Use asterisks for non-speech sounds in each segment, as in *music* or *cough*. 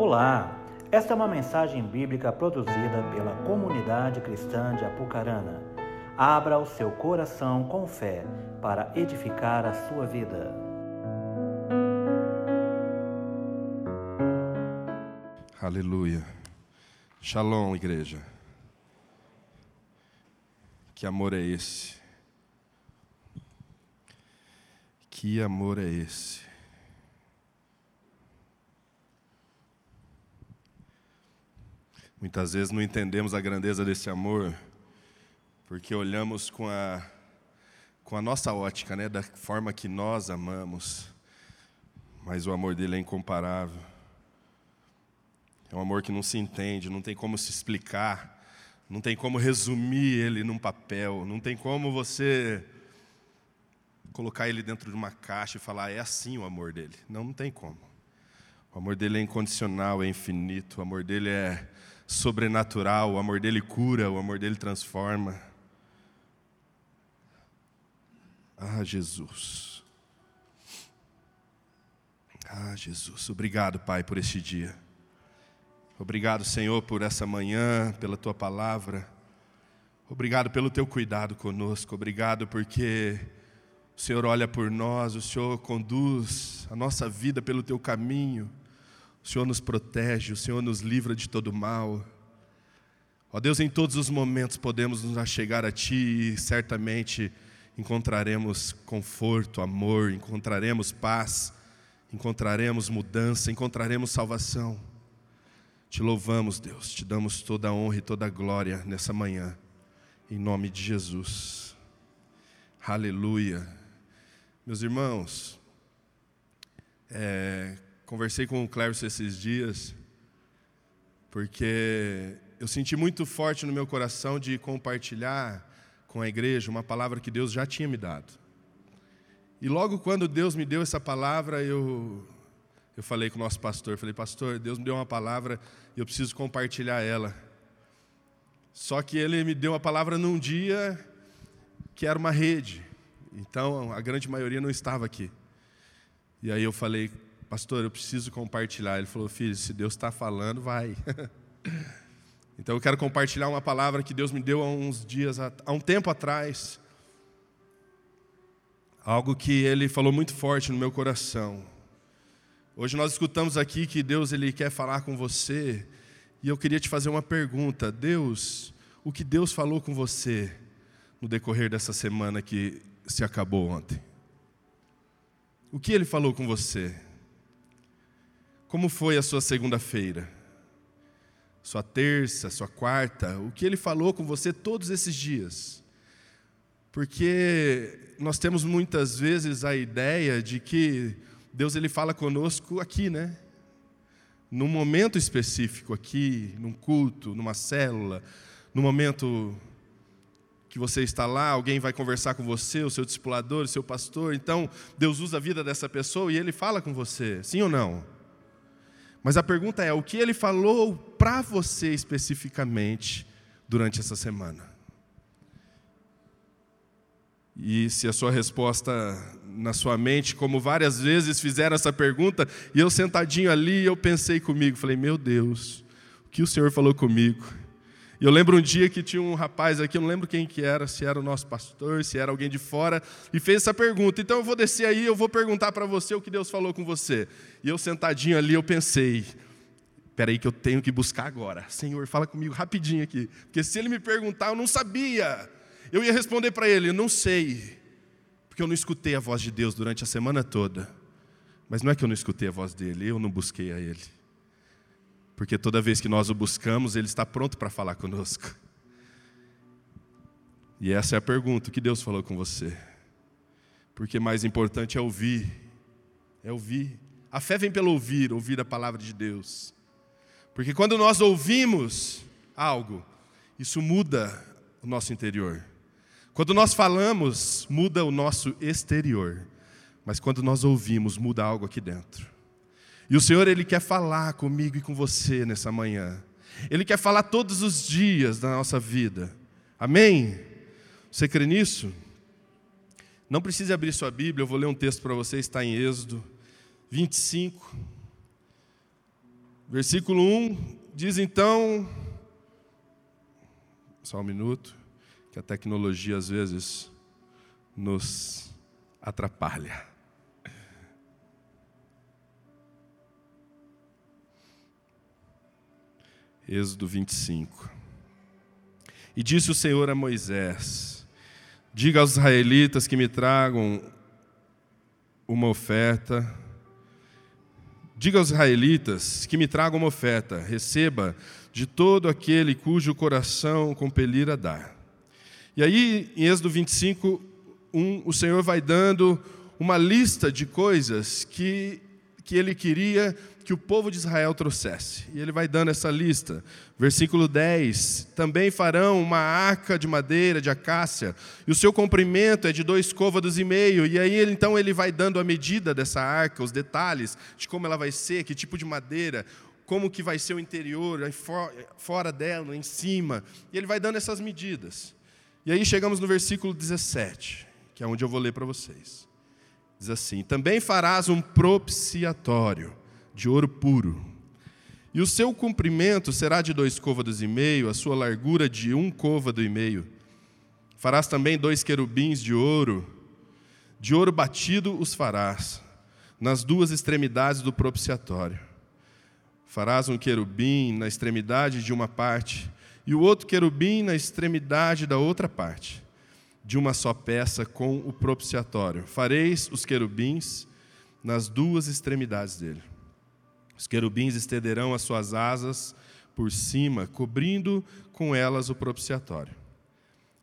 Olá, esta é uma mensagem bíblica produzida pela comunidade cristã de Apucarana. Abra o seu coração com fé para edificar a sua vida. Aleluia. Shalom, igreja. Que amor é esse? Que amor é esse? Muitas vezes não entendemos a grandeza desse amor, porque olhamos com a, com a nossa ótica, né, da forma que nós amamos, mas o amor dele é incomparável. É um amor que não se entende, não tem como se explicar, não tem como resumir ele num papel, não tem como você colocar ele dentro de uma caixa e falar, é assim o amor dele. Não, não tem como. O amor dele é incondicional, é infinito, o amor dele é sobrenatural, o amor dele cura, o amor dele transforma. Ah, Jesus. Ah, Jesus. Obrigado, Pai, por este dia. Obrigado, Senhor, por essa manhã, pela tua palavra. Obrigado pelo teu cuidado conosco. Obrigado porque o Senhor olha por nós, o Senhor conduz a nossa vida pelo teu caminho. Senhor nos protege, o Senhor nos livra de todo mal. Ó Deus, em todos os momentos podemos nos achegar a Ti e certamente encontraremos conforto, amor, encontraremos paz, encontraremos mudança, encontraremos salvação. Te louvamos, Deus, te damos toda a honra e toda a glória nessa manhã, em nome de Jesus. Aleluia. Meus irmãos, é, Conversei com o Clércio esses dias, porque eu senti muito forte no meu coração de compartilhar com a igreja uma palavra que Deus já tinha me dado. E logo quando Deus me deu essa palavra, eu, eu falei com o nosso pastor, falei, pastor, Deus me deu uma palavra e eu preciso compartilhar ela. Só que ele me deu uma palavra num dia que era uma rede, então a grande maioria não estava aqui. E aí eu falei, pastor, eu preciso compartilhar. Ele falou, filho, se Deus está falando, vai. *laughs* então eu quero compartilhar uma palavra que Deus me deu há uns dias, há um tempo atrás. Algo que Ele falou muito forte no meu coração. Hoje nós escutamos aqui que Deus ele quer falar com você. E eu queria te fazer uma pergunta. Deus, o que Deus falou com você no decorrer dessa semana que se acabou ontem? O que Ele falou com você? Como foi a sua segunda-feira? Sua terça, sua quarta? O que ele falou com você todos esses dias? Porque nós temos muitas vezes a ideia de que Deus ele fala conosco aqui, né? Num momento específico aqui, num culto, numa célula, no momento que você está lá, alguém vai conversar com você, o seu discipulador, o seu pastor, então Deus usa a vida dessa pessoa e ele fala com você, sim ou não? Mas a pergunta é: o que ele falou para você especificamente durante essa semana? E se a sua resposta na sua mente, como várias vezes fizeram essa pergunta, e eu sentadinho ali, eu pensei comigo, falei: meu Deus, o que o Senhor falou comigo? E eu lembro um dia que tinha um rapaz aqui, eu não lembro quem que era, se era o nosso pastor, se era alguém de fora, e fez essa pergunta. Então eu vou descer aí, eu vou perguntar para você o que Deus falou com você. E eu sentadinho ali, eu pensei, espera aí que eu tenho que buscar agora. Senhor, fala comigo rapidinho aqui, porque se ele me perguntar, eu não sabia. Eu ia responder para ele, não sei, porque eu não escutei a voz de Deus durante a semana toda. Mas não é que eu não escutei a voz dele, eu não busquei a ele porque toda vez que nós o buscamos, Ele está pronto para falar conosco. E essa é a pergunta: o que Deus falou com você? Porque mais importante é ouvir, é ouvir. A fé vem pelo ouvir, ouvir a palavra de Deus. Porque quando nós ouvimos algo, isso muda o nosso interior. Quando nós falamos, muda o nosso exterior. Mas quando nós ouvimos, muda algo aqui dentro. E o Senhor, Ele quer falar comigo e com você nessa manhã. Ele quer falar todos os dias da nossa vida. Amém? Você crê nisso? Não precisa abrir sua Bíblia, eu vou ler um texto para você, está em Êxodo 25, Versículo 1 diz então. Só um minuto, que a tecnologia às vezes nos atrapalha. Êxodo 25. E disse o Senhor a Moisés: Diga aos israelitas que me tragam uma oferta. Diga aos israelitas que me tragam uma oferta. Receba de todo aquele cujo coração compelir a dar. E aí, em Êxodo 25, 1, o Senhor vai dando uma lista de coisas que, que ele queria que o povo de Israel trouxesse. E ele vai dando essa lista. Versículo 10: Também farão uma arca de madeira, de acácia, e o seu comprimento é de dois côvados e meio. E aí, então, ele vai dando a medida dessa arca, os detalhes de como ela vai ser, que tipo de madeira, como que vai ser o interior, fora dela, em cima. E ele vai dando essas medidas. E aí chegamos no versículo 17, que é onde eu vou ler para vocês. Diz assim: Também farás um propiciatório de ouro puro. E o seu comprimento será de dois côvados e meio, a sua largura de um côvado e meio. Farás também dois querubins de ouro, de ouro batido os farás, nas duas extremidades do propiciatório. Farás um querubim na extremidade de uma parte, e o outro querubim na extremidade da outra parte, de uma só peça com o propiciatório. Fareis os querubins nas duas extremidades dele. Os querubins estenderão as suas asas por cima, cobrindo com elas o propiciatório.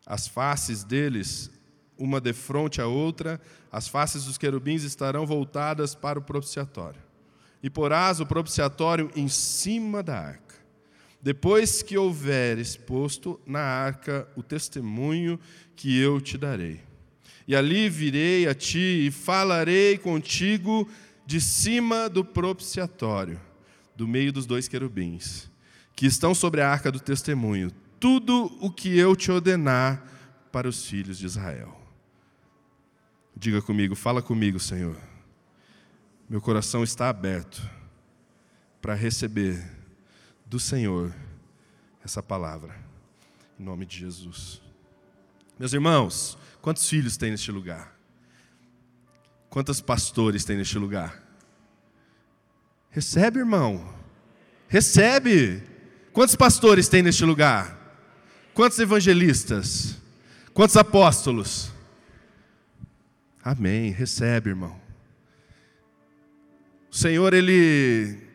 As faces deles, uma de frente à outra, as faces dos querubins estarão voltadas para o propiciatório. E porás o propiciatório em cima da arca. Depois que houver exposto na arca o testemunho que eu te darei. E ali virei a ti e falarei contigo de cima do propiciatório, do meio dos dois querubins, que estão sobre a arca do testemunho, tudo o que eu te ordenar para os filhos de Israel. Diga comigo, fala comigo, Senhor. Meu coração está aberto para receber do Senhor essa palavra, em nome de Jesus. Meus irmãos, quantos filhos tem neste lugar? Quantos pastores tem neste lugar? Recebe, irmão. Recebe. Quantos pastores tem neste lugar? Quantos evangelistas? Quantos apóstolos? Amém. Recebe, irmão. O Senhor, Ele,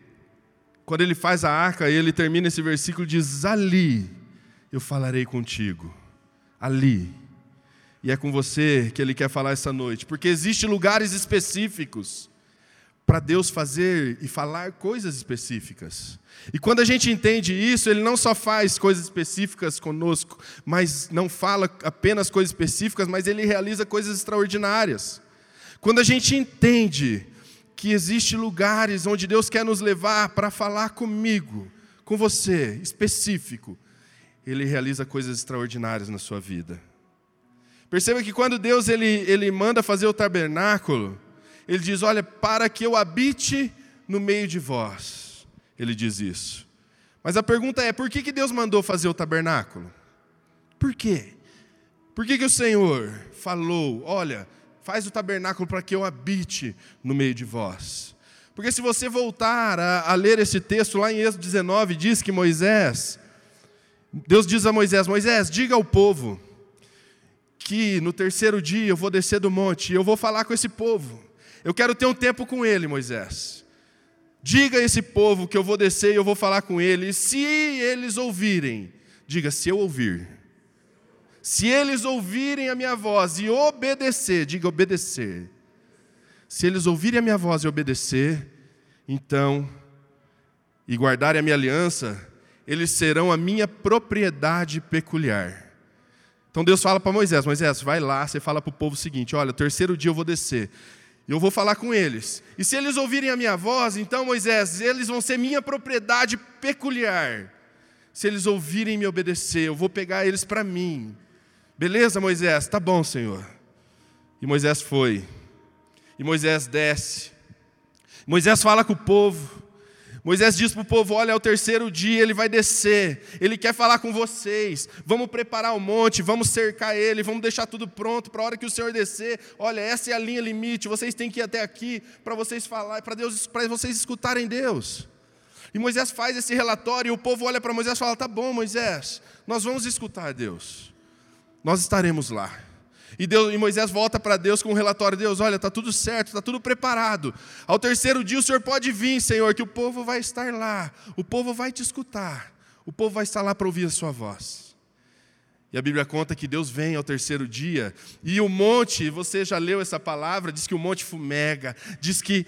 quando Ele faz a arca, Ele termina esse versículo, diz: Ali eu falarei contigo. Ali. E é com você que Ele quer falar essa noite, porque existem lugares específicos para Deus fazer e falar coisas específicas. E quando a gente entende isso, Ele não só faz coisas específicas conosco, mas não fala apenas coisas específicas, mas Ele realiza coisas extraordinárias. Quando a gente entende que existem lugares onde Deus quer nos levar para falar comigo, com você, específico, Ele realiza coisas extraordinárias na sua vida. Perceba que quando Deus ele, ele manda fazer o tabernáculo, ele diz: Olha, para que eu habite no meio de vós. Ele diz isso. Mas a pergunta é: por que, que Deus mandou fazer o tabernáculo? Por quê? Por que, que o Senhor falou: Olha, faz o tabernáculo para que eu habite no meio de vós? Porque se você voltar a, a ler esse texto lá em Êxodo 19, diz que Moisés, Deus diz a Moisés: Moisés, diga ao povo que no terceiro dia eu vou descer do monte e eu vou falar com esse povo. Eu quero ter um tempo com ele, Moisés. Diga a esse povo que eu vou descer e eu vou falar com ele. E se eles ouvirem, diga, se eu ouvir. Se eles ouvirem a minha voz e obedecer, diga obedecer. Se eles ouvirem a minha voz e obedecer, então, e guardarem a minha aliança, eles serão a minha propriedade peculiar. Então Deus fala para Moisés: Moisés, vai lá, você fala para o povo o seguinte: olha, terceiro dia eu vou descer, eu vou falar com eles. E se eles ouvirem a minha voz, então Moisés, eles vão ser minha propriedade peculiar. Se eles ouvirem me obedecer, eu vou pegar eles para mim. Beleza, Moisés? Tá bom, Senhor. E Moisés foi. E Moisés desce. Moisés fala com o povo. Moisés diz para o povo: Olha, é o terceiro dia, ele vai descer, ele quer falar com vocês. Vamos preparar o monte, vamos cercar ele, vamos deixar tudo pronto para a hora que o Senhor descer. Olha, essa é a linha limite, vocês têm que ir até aqui para vocês falar, para Deus, para vocês escutarem Deus. E Moisés faz esse relatório e o povo olha para Moisés e fala: Tá bom, Moisés, nós vamos escutar Deus, nós estaremos lá. E, Deus, e Moisés volta para Deus com um relatório: Deus, olha, está tudo certo, está tudo preparado. Ao terceiro dia o Senhor pode vir, Senhor, que o povo vai estar lá, o povo vai te escutar, o povo vai estar lá para ouvir a sua voz. E a Bíblia conta que Deus vem ao terceiro dia, e o monte, você já leu essa palavra, diz que o monte fumega, diz que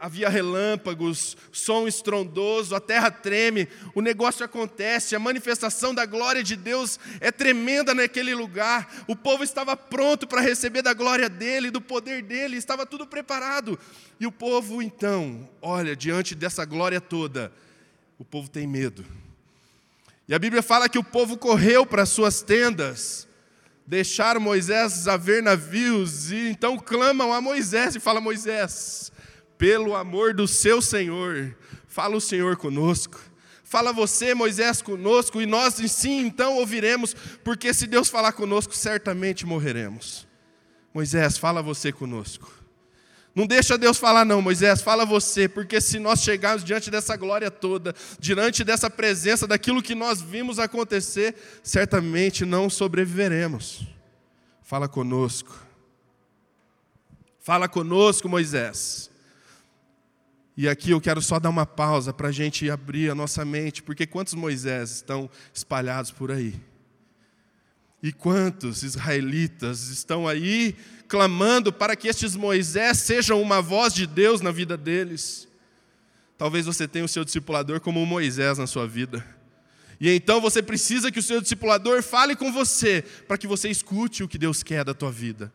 havia relâmpagos, som estrondoso, a terra treme, o negócio acontece, a manifestação da glória de Deus é tremenda naquele lugar. O povo estava pronto para receber da glória dele, do poder dele, estava tudo preparado. E o povo então, olha, diante dessa glória toda, o povo tem medo. E a Bíblia fala que o povo correu para suas tendas, deixaram Moisés a ver navios, e então clamam a Moisés e fala: Moisés, pelo amor do seu Senhor, fala o Senhor conosco. Fala você, Moisés, conosco, e nós sim então ouviremos, porque se Deus falar conosco, certamente morreremos. Moisés, fala você conosco. Não deixa Deus falar, não, Moisés, fala você, porque se nós chegarmos diante dessa glória toda, diante dessa presença, daquilo que nós vimos acontecer, certamente não sobreviveremos. Fala conosco. Fala conosco, Moisés. E aqui eu quero só dar uma pausa para a gente abrir a nossa mente, porque quantos Moisés estão espalhados por aí? E quantos israelitas estão aí clamando para que estes Moisés sejam uma voz de Deus na vida deles? Talvez você tenha o seu discipulador como um Moisés na sua vida. E então você precisa que o seu discipulador fale com você, para que você escute o que Deus quer da tua vida.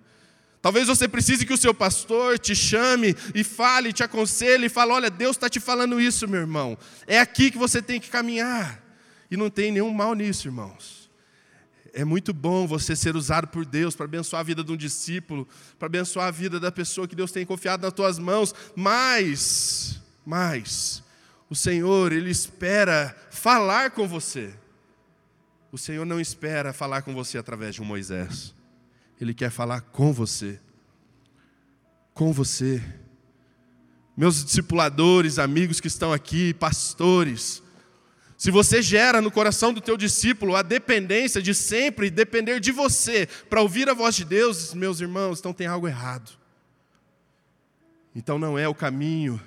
Talvez você precise que o seu pastor te chame e fale, te aconselhe e fale: olha, Deus está te falando isso, meu irmão. É aqui que você tem que caminhar. E não tem nenhum mal nisso, irmãos. É muito bom você ser usado por Deus para abençoar a vida de um discípulo, para abençoar a vida da pessoa que Deus tem confiado nas tuas mãos, mas, mas, o Senhor, Ele espera falar com você. O Senhor não espera falar com você através de um Moisés. Ele quer falar com você. Com você. Meus discipuladores, amigos que estão aqui, pastores, se você gera no coração do teu discípulo a dependência de sempre depender de você para ouvir a voz de Deus, meus irmãos, então tem algo errado. Então não é o caminho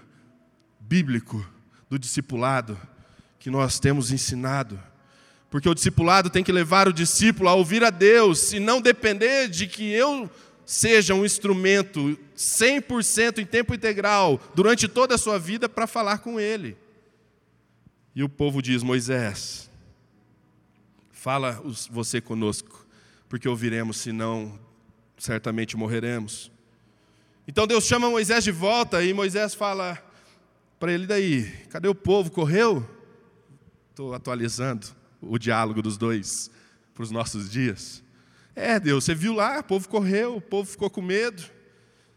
bíblico do discipulado que nós temos ensinado. Porque o discipulado tem que levar o discípulo a ouvir a Deus e não depender de que eu seja um instrumento 100% em tempo integral durante toda a sua vida para falar com Ele. E o povo diz: Moisés, fala você conosco, porque ouviremos, senão certamente morreremos. Então Deus chama Moisés de volta e Moisés fala para ele: daí, cadê o povo? Correu? Estou atualizando o diálogo dos dois para os nossos dias. É, Deus, você viu lá, o povo correu, o povo ficou com medo.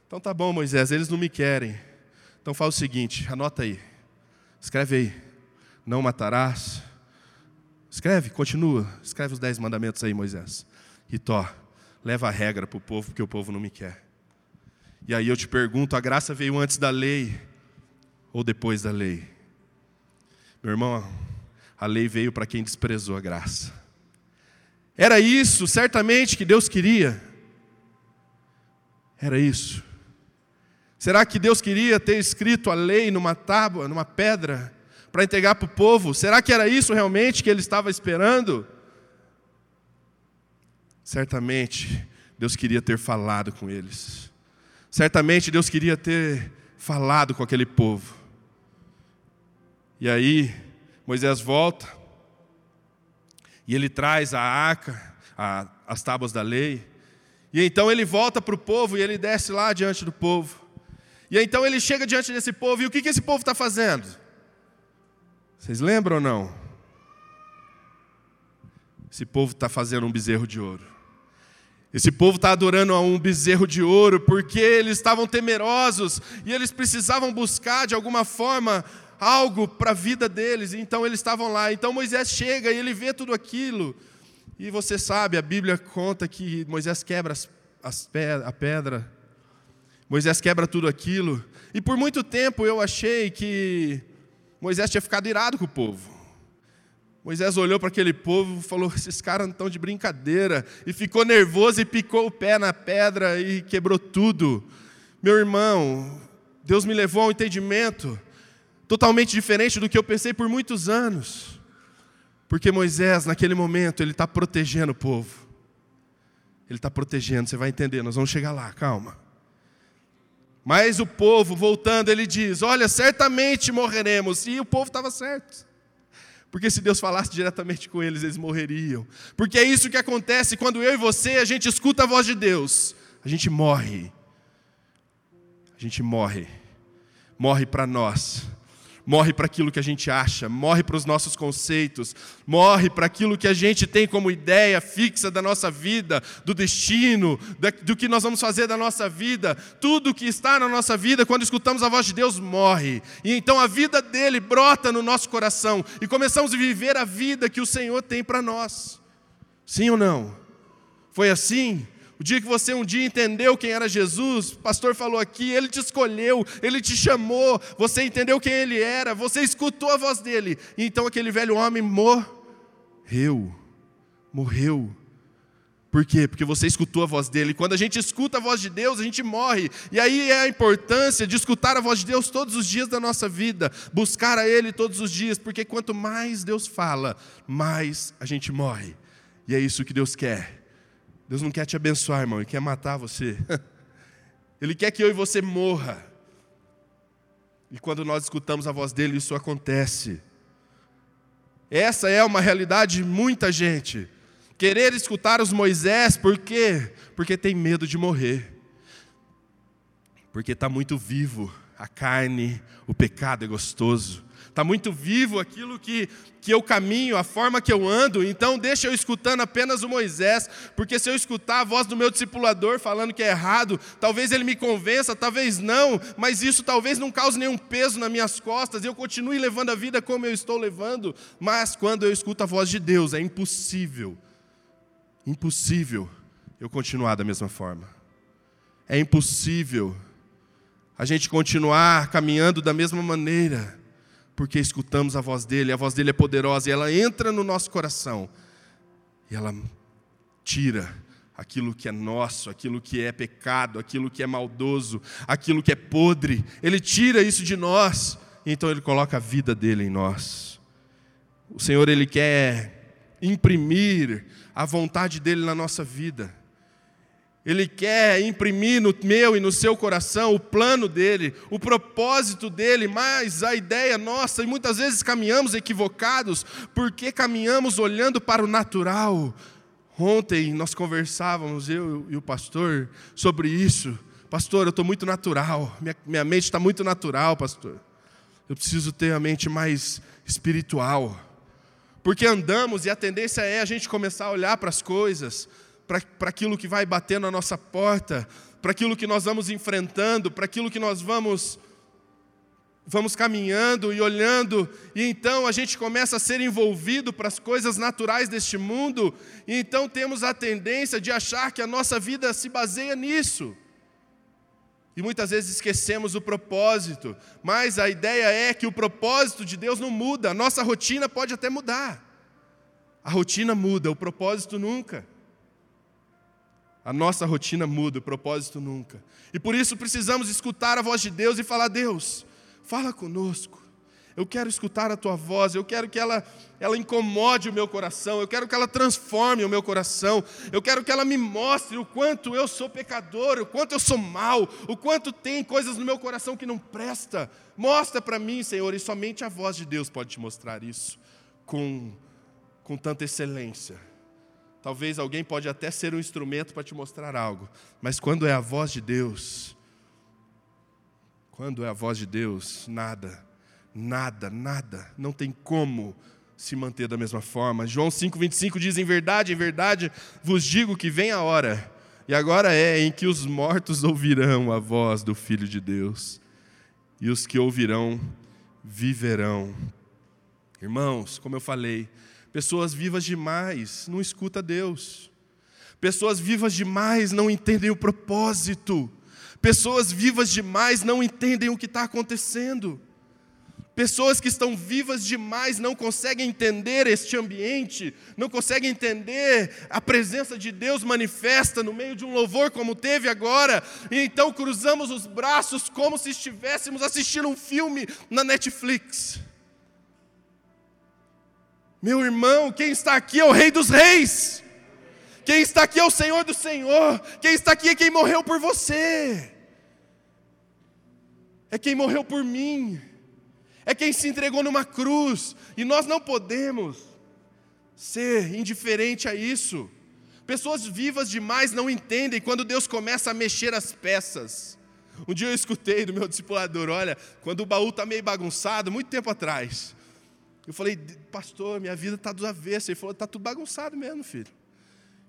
Então tá bom, Moisés, eles não me querem. Então faz o seguinte, anota aí. Escreve aí. Não matarás. Escreve, continua. Escreve os dez mandamentos aí, Moisés. E tó, leva a regra para o povo, porque o povo não me quer. E aí eu te pergunto: a graça veio antes da lei ou depois da lei? Meu irmão, a lei veio para quem desprezou a graça. Era isso, certamente, que Deus queria. Era isso. Será que Deus queria ter escrito a lei numa tábua, numa pedra, para entregar para o povo? Será que era isso realmente que ele estava esperando? Certamente, Deus queria ter falado com eles. Certamente, Deus queria ter falado com aquele povo. E aí, Moisés volta e ele traz a arca, a, as tábuas da lei. E então ele volta para o povo e ele desce lá diante do povo. E então ele chega diante desse povo e o que, que esse povo está fazendo? Vocês lembram ou não? Esse povo está fazendo um bezerro de ouro. Esse povo está adorando a um bezerro de ouro porque eles estavam temerosos e eles precisavam buscar de alguma forma algo para a vida deles, então eles estavam lá. Então Moisés chega e ele vê tudo aquilo. E você sabe, a Bíblia conta que Moisés quebra as, as a pedra, Moisés quebra tudo aquilo. E por muito tempo eu achei que Moisés tinha ficado irado com o povo. Moisés olhou para aquele povo e falou: esses caras não estão de brincadeira. E ficou nervoso e picou o pé na pedra e quebrou tudo. Meu irmão, Deus me levou a um entendimento totalmente diferente do que eu pensei por muitos anos. Porque Moisés, naquele momento, ele está protegendo o povo. Ele está protegendo, você vai entender, nós vamos chegar lá, calma. Mas o povo, voltando, ele diz: Olha, certamente morreremos. E o povo estava certo. Porque se Deus falasse diretamente com eles, eles morreriam. Porque é isso que acontece quando eu e você, a gente escuta a voz de Deus. A gente morre. A gente morre. Morre para nós morre para aquilo que a gente acha, morre para os nossos conceitos, morre para aquilo que a gente tem como ideia fixa da nossa vida, do destino, do que nós vamos fazer da nossa vida. Tudo que está na nossa vida, quando escutamos a voz de Deus, morre. E então a vida dele brota no nosso coração e começamos a viver a vida que o Senhor tem para nós. Sim ou não? Foi assim? O dia que você um dia entendeu quem era Jesus, o pastor falou aqui, ele te escolheu, ele te chamou, você entendeu quem ele era, você escutou a voz dele. E então aquele velho homem morreu. Morreu. Por quê? Porque você escutou a voz dele. Quando a gente escuta a voz de Deus, a gente morre. E aí é a importância de escutar a voz de Deus todos os dias da nossa vida, buscar a Ele todos os dias, porque quanto mais Deus fala, mais a gente morre. E é isso que Deus quer. Deus não quer te abençoar, irmão, Ele quer matar você. *laughs* Ele quer que eu e você morra. E quando nós escutamos a voz dele, isso acontece. Essa é uma realidade de muita gente. Querer escutar os Moisés, por quê? Porque tem medo de morrer. Porque está muito vivo a carne, o pecado é gostoso está muito vivo aquilo que, que eu caminho, a forma que eu ando, então deixa eu escutando apenas o Moisés, porque se eu escutar a voz do meu discipulador falando que é errado, talvez ele me convença, talvez não, mas isso talvez não cause nenhum peso nas minhas costas, eu continue levando a vida como eu estou levando, mas quando eu escuto a voz de Deus, é impossível, impossível eu continuar da mesma forma. É impossível a gente continuar caminhando da mesma maneira porque escutamos a voz dele, a voz dele é poderosa e ela entra no nosso coração e ela tira aquilo que é nosso, aquilo que é pecado, aquilo que é maldoso, aquilo que é podre. Ele tira isso de nós, então ele coloca a vida dele em nós. O Senhor ele quer imprimir a vontade dele na nossa vida. Ele quer imprimir no meu e no seu coração o plano dele, o propósito dele, mas a ideia nossa, e muitas vezes caminhamos equivocados, porque caminhamos olhando para o natural. Ontem nós conversávamos, eu e o pastor, sobre isso. Pastor, eu estou muito natural, minha, minha mente está muito natural, pastor. Eu preciso ter a mente mais espiritual. Porque andamos e a tendência é a gente começar a olhar para as coisas para aquilo que vai bater na nossa porta, para aquilo que nós vamos enfrentando, para aquilo que nós vamos vamos caminhando e olhando, e então a gente começa a ser envolvido para as coisas naturais deste mundo, e então temos a tendência de achar que a nossa vida se baseia nisso. E muitas vezes esquecemos o propósito, mas a ideia é que o propósito de Deus não muda, a nossa rotina pode até mudar. A rotina muda, o propósito nunca. A nossa rotina muda, o propósito nunca. E por isso precisamos escutar a voz de Deus e falar: Deus, fala conosco. Eu quero escutar a tua voz, eu quero que ela, ela incomode o meu coração, eu quero que ela transforme o meu coração, eu quero que ela me mostre o quanto eu sou pecador, o quanto eu sou mal, o quanto tem coisas no meu coração que não presta. Mostra para mim, Senhor, e somente a voz de Deus pode te mostrar isso com, com tanta excelência. Talvez alguém pode até ser um instrumento para te mostrar algo, mas quando é a voz de Deus, quando é a voz de Deus, nada, nada, nada, não tem como se manter da mesma forma. João 5:25 diz: "Em verdade, em verdade vos digo que vem a hora, e agora é em que os mortos ouvirão a voz do Filho de Deus, e os que ouvirão viverão. Irmãos, como eu falei, pessoas vivas demais não escuta Deus. Pessoas vivas demais não entendem o propósito. Pessoas vivas demais não entendem o que está acontecendo. Pessoas que estão vivas demais não conseguem entender este ambiente, não conseguem entender a presença de Deus manifesta no meio de um louvor como teve agora, e então cruzamos os braços como se estivéssemos assistindo um filme na Netflix. Meu irmão, quem está aqui é o Rei dos Reis, quem está aqui é o Senhor do Senhor, quem está aqui é quem morreu por você, é quem morreu por mim é quem se entregou numa cruz, e nós não podemos ser indiferente a isso. Pessoas vivas demais não entendem quando Deus começa a mexer as peças. Um dia eu escutei do meu discipulador, olha, quando o baú está meio bagunçado, muito tempo atrás. Eu falei, pastor, minha vida está do avesso. Ele falou, está tudo bagunçado mesmo, filho.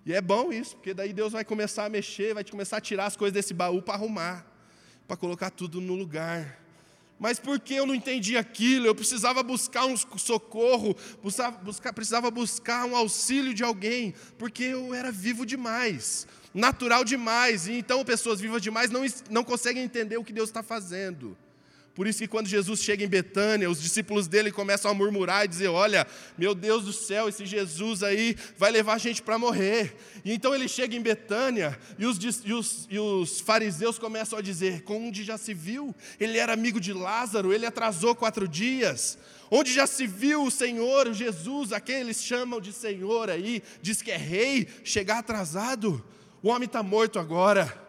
E é bom isso, porque daí Deus vai começar a mexer, vai começar a tirar as coisas desse baú para arrumar, para colocar tudo no lugar. Mas porque eu não entendi aquilo? Eu precisava buscar um socorro, precisava buscar, precisava buscar um auxílio de alguém, porque eu era vivo demais, natural demais, e então pessoas vivas demais não, não conseguem entender o que Deus está fazendo. Por isso que quando Jesus chega em Betânia, os discípulos dele começam a murmurar e dizer: Olha, meu Deus do céu, esse Jesus aí vai levar a gente para morrer. E então ele chega em Betânia e os, e, os, e os, fariseus começam a dizer: Onde já se viu? Ele era amigo de Lázaro, ele atrasou quatro dias. Onde já se viu o Senhor, Jesus, a quem eles chamam de Senhor aí, diz que é rei, chegar atrasado? O homem está morto agora.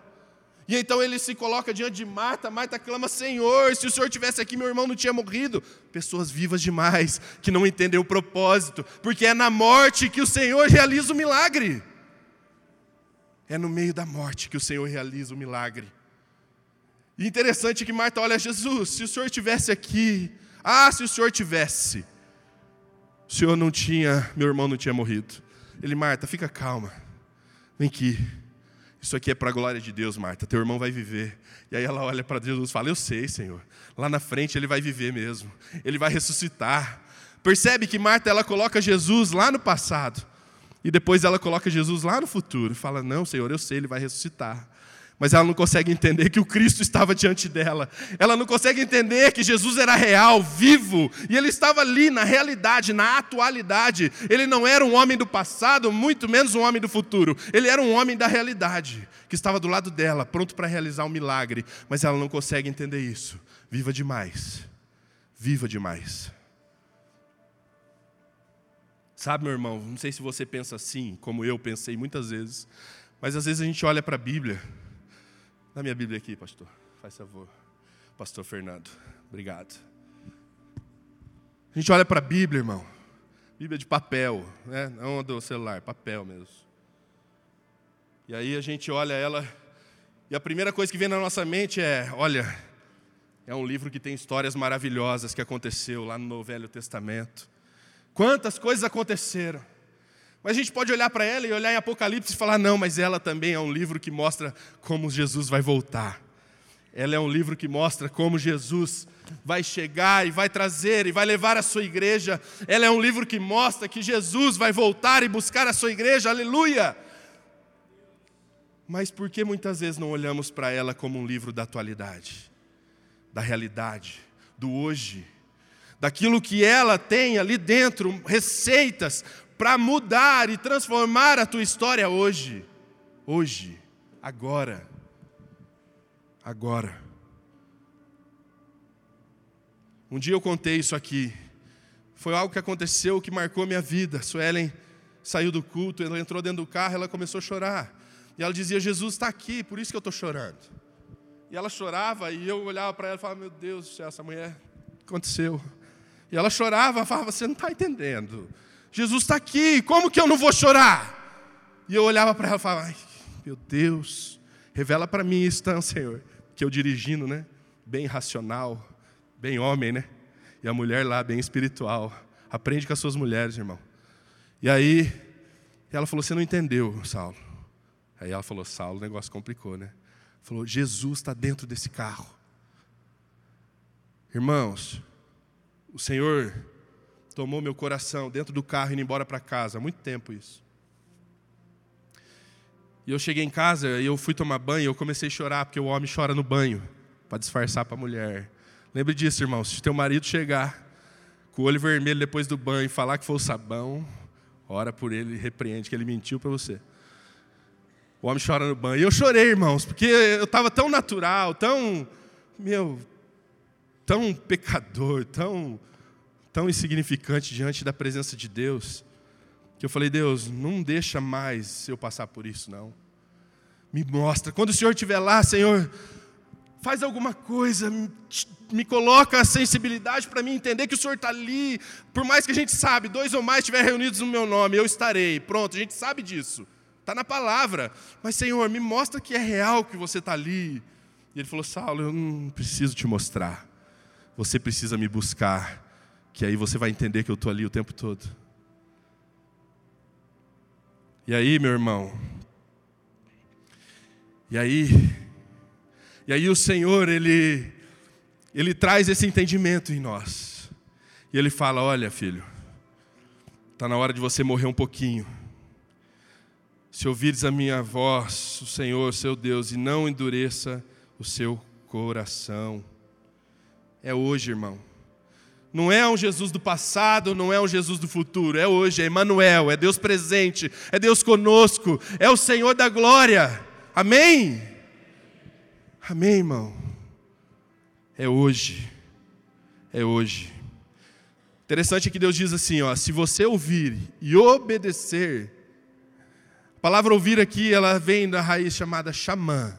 E então ele se coloca diante de Marta, Marta clama: Senhor, se o Senhor tivesse aqui, meu irmão não tinha morrido. Pessoas vivas demais, que não entendem o propósito, porque é na morte que o Senhor realiza o milagre. É no meio da morte que o Senhor realiza o milagre. E interessante que Marta olha Jesus, se o Senhor tivesse aqui, ah, se o Senhor tivesse, o Senhor não tinha, meu irmão não tinha morrido. Ele, Marta, fica calma, vem aqui. Isso aqui é para a glória de Deus, Marta. Teu irmão vai viver. E aí ela olha para Jesus e fala: Eu sei, Senhor. Lá na frente ele vai viver mesmo. Ele vai ressuscitar. Percebe que Marta ela coloca Jesus lá no passado. E depois ela coloca Jesus lá no futuro. Fala: Não, Senhor, eu sei, ele vai ressuscitar mas ela não consegue entender que o Cristo estava diante dela. Ela não consegue entender que Jesus era real, vivo, e ele estava ali na realidade, na atualidade. Ele não era um homem do passado, muito menos um homem do futuro. Ele era um homem da realidade, que estava do lado dela, pronto para realizar um milagre, mas ela não consegue entender isso. Viva demais. Viva demais. Sabe, meu irmão, não sei se você pensa assim, como eu pensei muitas vezes, mas às vezes a gente olha para a Bíblia Dá minha Bíblia aqui, pastor. Faz favor. Pastor Fernando. Obrigado. A gente olha para a Bíblia, irmão. Bíblia de papel, né? não do celular, papel mesmo. E aí a gente olha ela, e a primeira coisa que vem na nossa mente é: olha, é um livro que tem histórias maravilhosas que aconteceu lá no Velho Testamento. Quantas coisas aconteceram. Mas a gente pode olhar para ela e olhar em Apocalipse e falar: não, mas ela também é um livro que mostra como Jesus vai voltar. Ela é um livro que mostra como Jesus vai chegar e vai trazer e vai levar a sua igreja. Ela é um livro que mostra que Jesus vai voltar e buscar a sua igreja. Aleluia! Mas por que muitas vezes não olhamos para ela como um livro da atualidade, da realidade, do hoje? daquilo que ela tem ali dentro, receitas para mudar e transformar a tua história hoje. Hoje, agora. Agora. Um dia eu contei isso aqui. Foi algo que aconteceu que marcou minha vida. Suelen saiu do culto, ela entrou dentro do carro, ela começou a chorar. E ela dizia: Jesus está aqui, por isso que eu estou chorando. E ela chorava, e eu olhava para ela e falava: Meu Deus essa mulher aconteceu. E ela chorava, falava: Você não está entendendo. Jesus está aqui, como que eu não vou chorar? E eu olhava para ela e falava: Meu Deus, revela para mim isso, então, Senhor. Que eu dirigindo, né? Bem racional, bem homem, né? E a mulher lá, bem espiritual. Aprende com as suas mulheres, irmão. E aí, ela falou: Você não entendeu, Saulo. Aí ela falou: Saulo, o negócio complicou, né? Falou: Jesus está dentro desse carro. Irmãos, o Senhor tomou meu coração dentro do carro indo embora para casa, há muito tempo isso. E eu cheguei em casa e eu fui tomar banho, e eu comecei a chorar porque o homem chora no banho para disfarçar para a mulher. Lembre disso, irmão, se teu marido chegar com o olho vermelho depois do banho e falar que foi o sabão, ora por ele repreende que ele mentiu para você. O homem chora no banho. E eu chorei, irmãos, porque eu estava tão natural, tão, meu, tão pecador, tão, tão insignificante diante da presença de Deus, que eu falei, Deus, não deixa mais eu passar por isso, não. Me mostra. Quando o Senhor estiver lá, Senhor, faz alguma coisa, me coloca a sensibilidade para mim entender que o Senhor está ali. Por mais que a gente sabe, dois ou mais estiver reunidos no meu nome, eu estarei. Pronto, a gente sabe disso. Está na palavra. Mas, Senhor, me mostra que é real que você está ali. E ele falou, Saulo, eu não preciso te mostrar. Você precisa me buscar. Que aí você vai entender que eu estou ali o tempo todo. E aí, meu irmão? E aí? E aí o Senhor, Ele, Ele traz esse entendimento em nós. E Ele fala: Olha, filho, está na hora de você morrer um pouquinho. Se ouvires a minha voz, o Senhor, seu Deus, e não endureça o seu coração. É hoje, irmão. Não é um Jesus do passado, não é um Jesus do futuro, é hoje, é Emmanuel, é Deus presente, é Deus conosco, é o Senhor da glória. Amém? Amém, irmão. É hoje. É hoje. Interessante que Deus diz assim, ó, se você ouvir e obedecer, a palavra ouvir aqui, ela vem da raiz chamada xamã.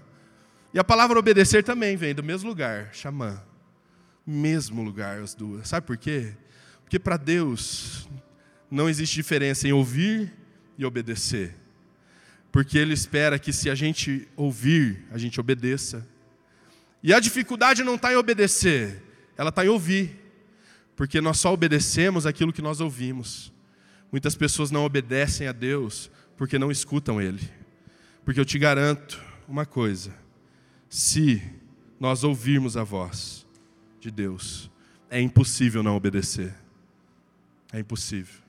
E a palavra obedecer também vem do mesmo lugar, xamã. Mesmo lugar as duas. Sabe por quê? Porque para Deus não existe diferença em ouvir e obedecer. Porque Ele espera que se a gente ouvir, a gente obedeça. E a dificuldade não está em obedecer, ela está em ouvir. Porque nós só obedecemos aquilo que nós ouvimos. Muitas pessoas não obedecem a Deus porque não escutam Ele. Porque eu te garanto uma coisa: se nós ouvirmos a voz de Deus, é impossível não obedecer. É impossível.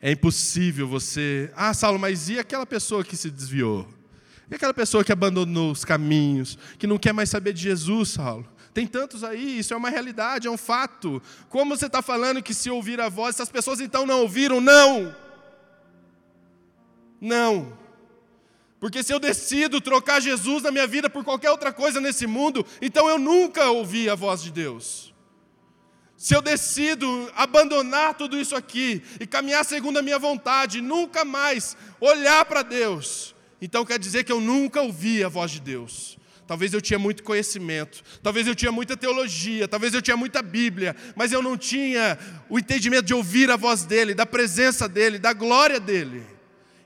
É impossível você. Ah, Saulo, mas e aquela pessoa que se desviou? E aquela pessoa que abandonou os caminhos, que não quer mais saber de Jesus, Saulo? Tem tantos aí, isso é uma realidade, é um fato. Como você está falando que se ouvir a voz, essas pessoas então não ouviram? Não! Não. Porque se eu decido trocar Jesus na minha vida por qualquer outra coisa nesse mundo, então eu nunca ouvi a voz de Deus. Se eu decido abandonar tudo isso aqui e caminhar segundo a minha vontade, nunca mais olhar para Deus, então quer dizer que eu nunca ouvi a voz de Deus. Talvez eu tinha muito conhecimento, talvez eu tinha muita teologia, talvez eu tinha muita Bíblia, mas eu não tinha o entendimento de ouvir a voz dele, da presença dele, da glória dele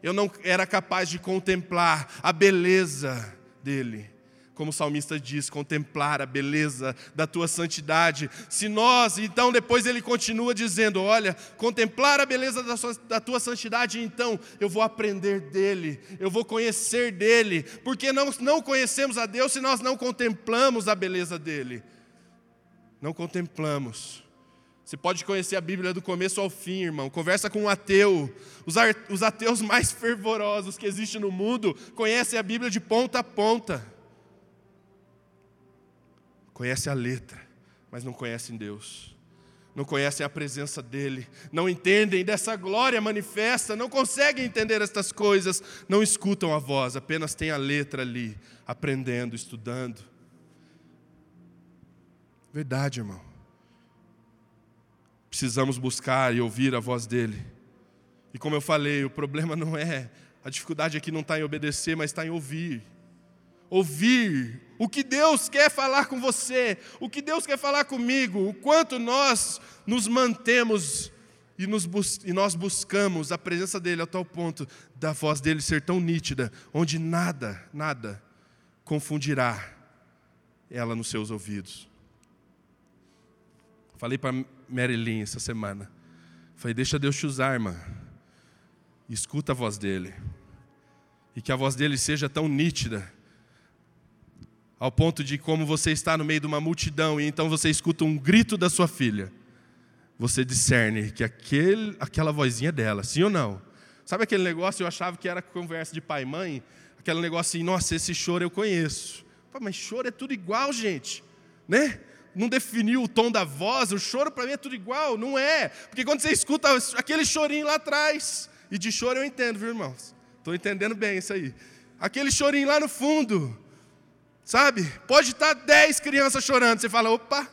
eu não era capaz de contemplar a beleza dele. Como o salmista diz, contemplar a beleza da tua santidade. Se nós, então depois ele continua dizendo: Olha, contemplar a beleza da, sua, da tua santidade, então eu vou aprender dele, eu vou conhecer dele, porque não, não conhecemos a Deus se nós não contemplamos a beleza dele. Não contemplamos. Você pode conhecer a Bíblia do começo ao fim, irmão. Conversa com um ateu. Os ateus mais *laughs* fervorosos que existem no mundo conhecem a Bíblia de ponta a ponta. Conhecem a letra, mas não conhecem Deus. Não conhecem a presença dEle. Não entendem dessa glória manifesta. Não conseguem entender estas coisas. Não escutam a voz, apenas têm a letra ali, aprendendo, estudando. Verdade, irmão. Precisamos buscar e ouvir a voz dele. E como eu falei, o problema não é, a dificuldade aqui não está em obedecer, mas está em ouvir. Ouvir o que Deus quer falar com você, o que Deus quer falar comigo, o quanto nós nos mantemos e, nos e nós buscamos a presença dele a tal ponto da voz dele ser tão nítida, onde nada, nada confundirá ela nos seus ouvidos. Falei para Marilyn essa semana. Falei, deixa Deus te usar, irmã. Escuta a voz dele. E que a voz dele seja tão nítida, ao ponto de como você está no meio de uma multidão e então você escuta um grito da sua filha. você discerne que aquele, aquela vozinha é dela, sim ou não? Sabe aquele negócio, eu achava que era conversa de pai e mãe, aquele negócio assim, nossa, esse choro eu conheço. Mas choro é tudo igual, gente, né? Não definiu o tom da voz, o choro para mim é tudo igual, não é. Porque quando você escuta aquele chorinho lá atrás, e de choro eu entendo, viu, irmãos? Estou entendendo bem isso aí. Aquele chorinho lá no fundo, sabe? Pode estar dez crianças chorando, você fala, opa,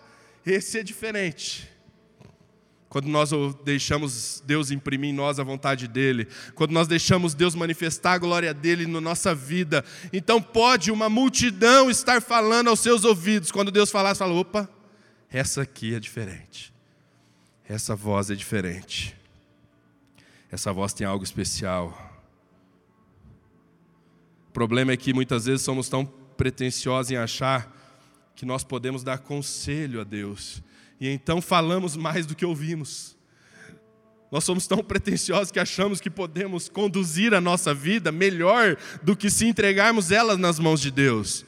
esse é diferente. Quando nós deixamos Deus imprimir em nós a vontade dEle, quando nós deixamos Deus manifestar a glória dEle na nossa vida, então pode uma multidão estar falando aos seus ouvidos. Quando Deus falar, você fala: opa, essa aqui é diferente, essa voz é diferente, essa voz tem algo especial. O problema é que muitas vezes somos tão pretensiosos em achar que nós podemos dar conselho a Deus e então falamos mais do que ouvimos. Nós somos tão pretensiosos que achamos que podemos conduzir a nossa vida melhor do que se entregarmos ela nas mãos de Deus.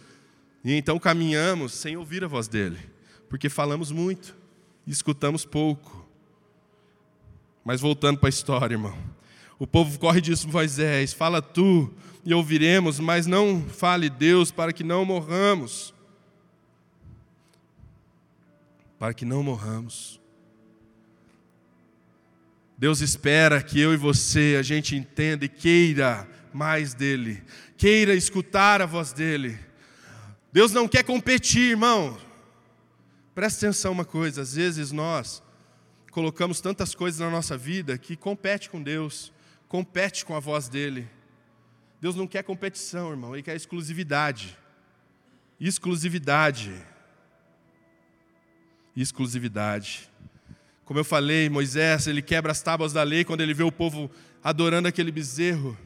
E então caminhamos sem ouvir a voz dele, porque falamos muito e escutamos pouco. Mas voltando para a história, irmão. O povo corre disso, Moisés, fala tu e ouviremos, mas não fale Deus para que não morramos para que não morramos. Deus espera que eu e você, a gente entenda e queira mais dEle, queira escutar a voz dEle. Deus não quer competir, irmão. Presta atenção uma coisa, às vezes nós colocamos tantas coisas na nossa vida que compete com Deus, compete com a voz dEle. Deus não quer competição, irmão, Ele quer exclusividade. Exclusividade exclusividade. Como eu falei, Moisés, ele quebra as tábuas da lei quando ele vê o povo adorando aquele bezerro.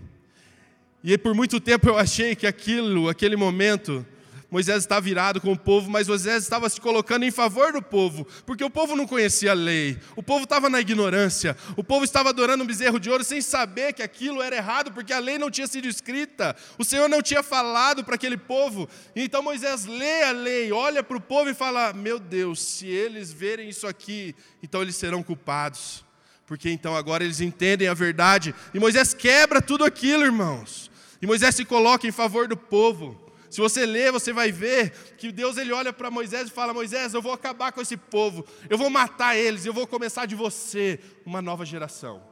E por muito tempo eu achei que aquilo, aquele momento, Moisés estava virado com o povo, mas Moisés estava se colocando em favor do povo, porque o povo não conhecia a lei, o povo estava na ignorância, o povo estava adorando um bezerro de ouro sem saber que aquilo era errado, porque a lei não tinha sido escrita, o Senhor não tinha falado para aquele povo. Então Moisés lê a lei, olha para o povo e fala: Meu Deus, se eles verem isso aqui, então eles serão culpados, porque então agora eles entendem a verdade, e Moisés quebra tudo aquilo, irmãos, e Moisés se coloca em favor do povo. Se você ler, você vai ver que Deus ele olha para Moisés e fala: Moisés, eu vou acabar com esse povo, eu vou matar eles, eu vou começar de você uma nova geração.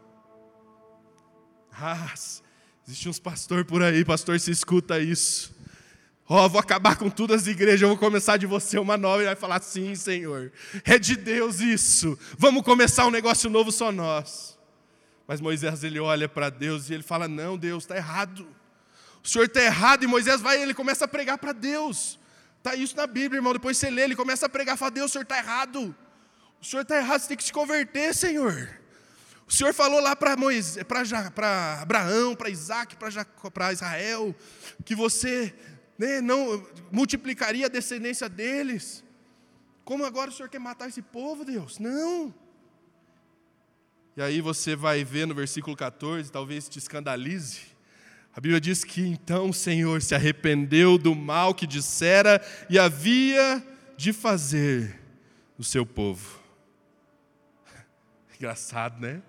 Ah, existe uns pastor por aí, pastor, se escuta isso. Ó, oh, vou acabar com todas as igrejas, eu vou começar de você uma nova. E vai falar: sim, Senhor, é de Deus isso. Vamos começar um negócio novo só nós. Mas Moisés ele olha para Deus e ele fala: não, Deus, está errado o senhor está errado, e Moisés vai e ele começa a pregar para Deus. Está isso na Bíblia, irmão. Depois você lê, ele começa a pregar, fala, Deus, o senhor está errado. O senhor está errado, você tem que se converter, Senhor. O Senhor falou lá para para Abraão, para Isaac, para Israel, que você né, não multiplicaria a descendência deles. Como agora o Senhor quer matar esse povo, Deus? Não. E aí você vai ver no versículo 14, talvez te escandalize. A Bíblia diz que então o Senhor se arrependeu do mal que dissera e havia de fazer o seu povo. *laughs* Engraçado, né?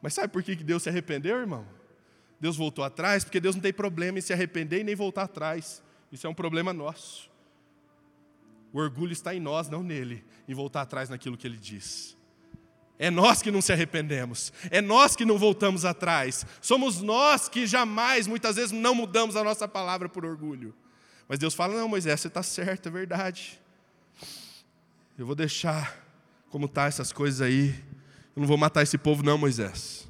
Mas sabe por que Deus se arrependeu, irmão? Deus voltou atrás, porque Deus não tem problema em se arrepender e nem voltar atrás. Isso é um problema nosso. O orgulho está em nós, não nele, em voltar atrás naquilo que ele diz. É nós que não se arrependemos, é nós que não voltamos atrás, somos nós que jamais, muitas vezes, não mudamos a nossa palavra por orgulho. Mas Deus fala: não, Moisés, você está certo, é verdade. Eu vou deixar como está essas coisas aí, eu não vou matar esse povo, não, Moisés.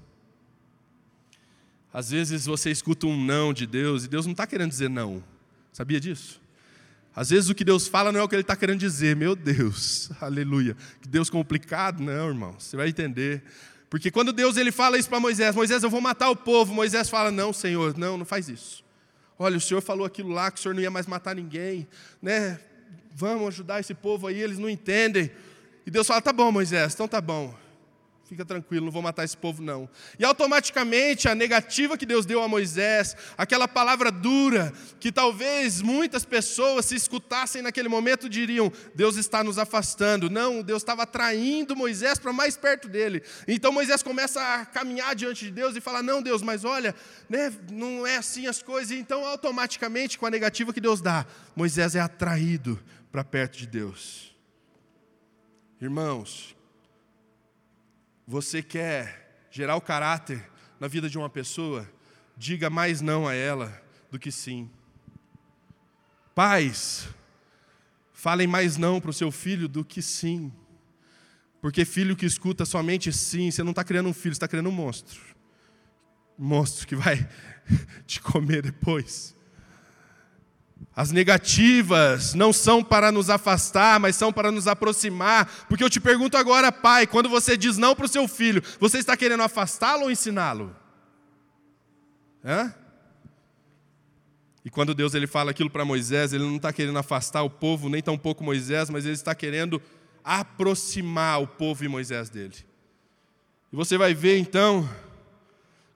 Às vezes você escuta um não de Deus e Deus não está querendo dizer não, sabia disso? Às vezes o que Deus fala não é o que Ele está querendo dizer. Meu Deus, *laughs* aleluia. Que Deus complicado, não, irmão. Você vai entender. Porque quando Deus ele fala isso para Moisés, Moisés, eu vou matar o povo. Moisés fala, não, Senhor, não, não faz isso. Olha, o Senhor falou aquilo lá, que o Senhor não ia mais matar ninguém, né? Vamos ajudar esse povo aí, eles não entendem. E Deus fala, tá bom, Moisés, então tá bom. Fica tranquilo, não vou matar esse povo, não. E automaticamente a negativa que Deus deu a Moisés, aquela palavra dura, que talvez muitas pessoas, se escutassem naquele momento, diriam: Deus está nos afastando. Não, Deus estava atraindo Moisés para mais perto dele. Então Moisés começa a caminhar diante de Deus e fala: Não, Deus, mas olha, né, não é assim as coisas. E então, automaticamente, com a negativa que Deus dá, Moisés é atraído para perto de Deus. Irmãos, você quer gerar o caráter na vida de uma pessoa? Diga mais não a ela do que sim. Pais, falem mais não para o seu filho do que sim. Porque filho que escuta somente sim, você não está criando um filho, você está criando um monstro. Um monstro que vai *laughs* te comer depois. As negativas não são para nos afastar, mas são para nos aproximar. Porque eu te pergunto agora, pai, quando você diz não para o seu filho, você está querendo afastá-lo ou ensiná-lo? Hã? E quando Deus ele fala aquilo para Moisés, ele não está querendo afastar o povo, nem tampouco Moisés, mas ele está querendo aproximar o povo e Moisés dele. E você vai ver então,